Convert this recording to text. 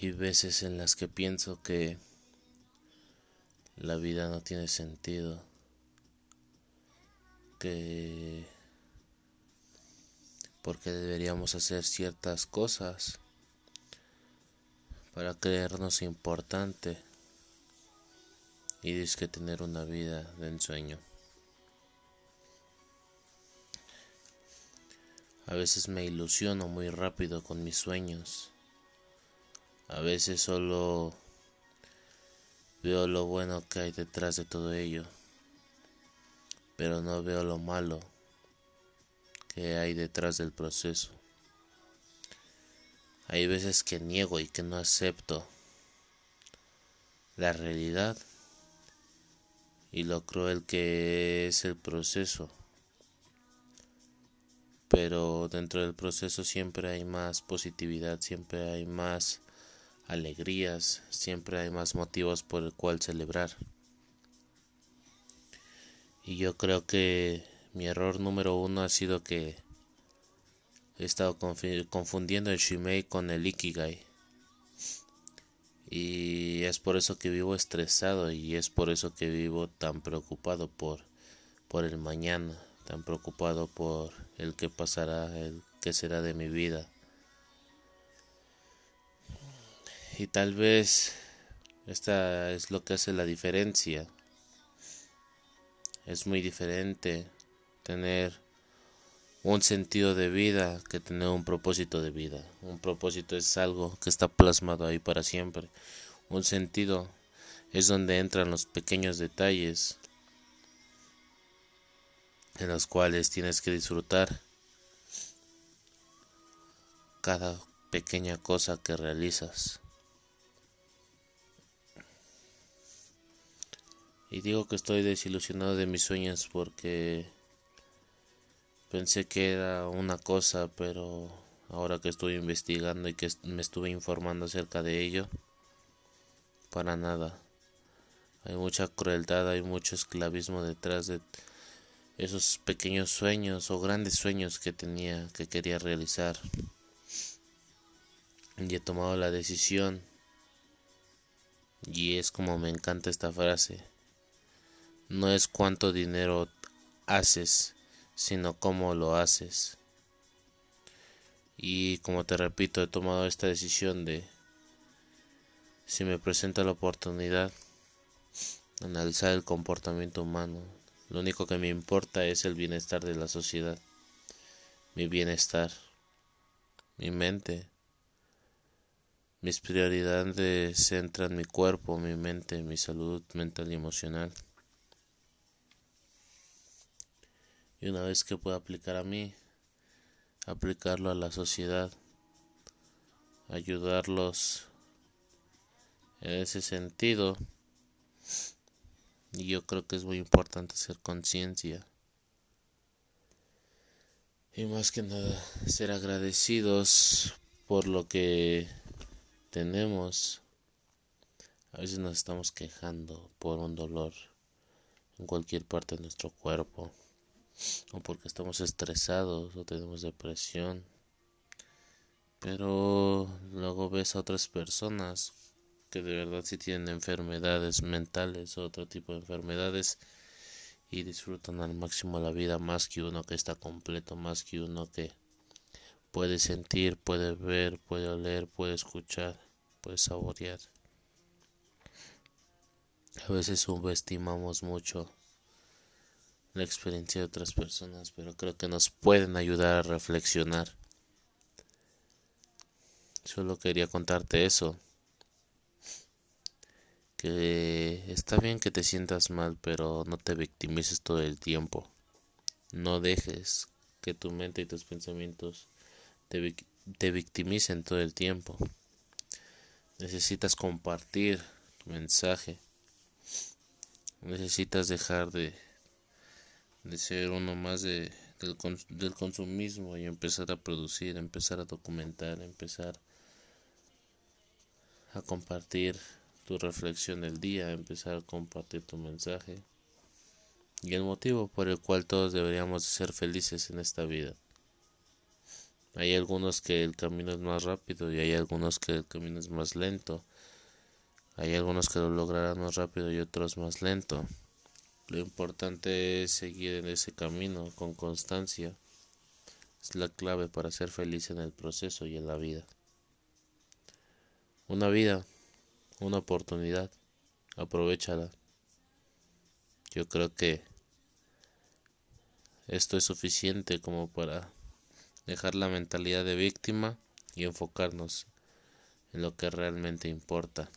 Hay veces en las que pienso que la vida no tiene sentido, que porque deberíamos hacer ciertas cosas para creernos importante y que tener una vida de ensueño. A veces me ilusiono muy rápido con mis sueños a veces solo veo lo bueno que hay detrás de todo ello, pero no veo lo malo que hay detrás del proceso. Hay veces que niego y que no acepto la realidad y lo cruel que es el proceso. Pero dentro del proceso siempre hay más positividad, siempre hay más alegrías, siempre hay más motivos por el cual celebrar. Y yo creo que mi error número uno ha sido que he estado confundiendo el Shimei con el Ikigai. Y es por eso que vivo estresado y es por eso que vivo tan preocupado por, por el mañana, tan preocupado por el que pasará, el que será de mi vida. Y tal vez esta es lo que hace la diferencia. Es muy diferente tener un sentido de vida que tener un propósito de vida. Un propósito es algo que está plasmado ahí para siempre. Un sentido es donde entran los pequeños detalles en los cuales tienes que disfrutar cada pequeña cosa que realizas. Y digo que estoy desilusionado de mis sueños porque pensé que era una cosa, pero ahora que estoy investigando y que me estuve informando acerca de ello, para nada. Hay mucha crueldad, hay mucho esclavismo detrás de esos pequeños sueños o grandes sueños que tenía, que quería realizar. Y he tomado la decisión. Y es como me encanta esta frase no es cuánto dinero haces, sino cómo lo haces. Y como te repito, he tomado esta decisión de, si me presenta la oportunidad, analizar el comportamiento humano. Lo único que me importa es el bienestar de la sociedad, mi bienestar, mi mente. Mis prioridades centran mi cuerpo, mi mente, mi salud mental y emocional. Y una vez que pueda aplicar a mí, aplicarlo a la sociedad, ayudarlos en ese sentido. Y yo creo que es muy importante hacer conciencia. Y más que nada, ser agradecidos por lo que tenemos. A veces nos estamos quejando por un dolor en cualquier parte de nuestro cuerpo porque estamos estresados o tenemos depresión. Pero luego ves a otras personas que de verdad sí tienen enfermedades mentales o otro tipo de enfermedades y disfrutan al máximo la vida más que uno que está completo, más que uno que puede sentir, puede ver, puede oler, puede escuchar, puede saborear. A veces subestimamos mucho la experiencia de otras personas, pero creo que nos pueden ayudar a reflexionar. Solo quería contarte eso. Que está bien que te sientas mal, pero no te victimices todo el tiempo. No dejes que tu mente y tus pensamientos te, te victimicen todo el tiempo. Necesitas compartir tu mensaje. Necesitas dejar de de ser uno más de, del, del consumismo y empezar a producir, empezar a documentar, empezar a compartir tu reflexión del día, empezar a compartir tu mensaje y el motivo por el cual todos deberíamos ser felices en esta vida. Hay algunos que el camino es más rápido y hay algunos que el camino es más lento. Hay algunos que lo lograrán más rápido y otros más lento. Lo importante es seguir en ese camino con constancia. Es la clave para ser feliz en el proceso y en la vida. Una vida, una oportunidad, aprovechala. Yo creo que esto es suficiente como para dejar la mentalidad de víctima y enfocarnos en lo que realmente importa.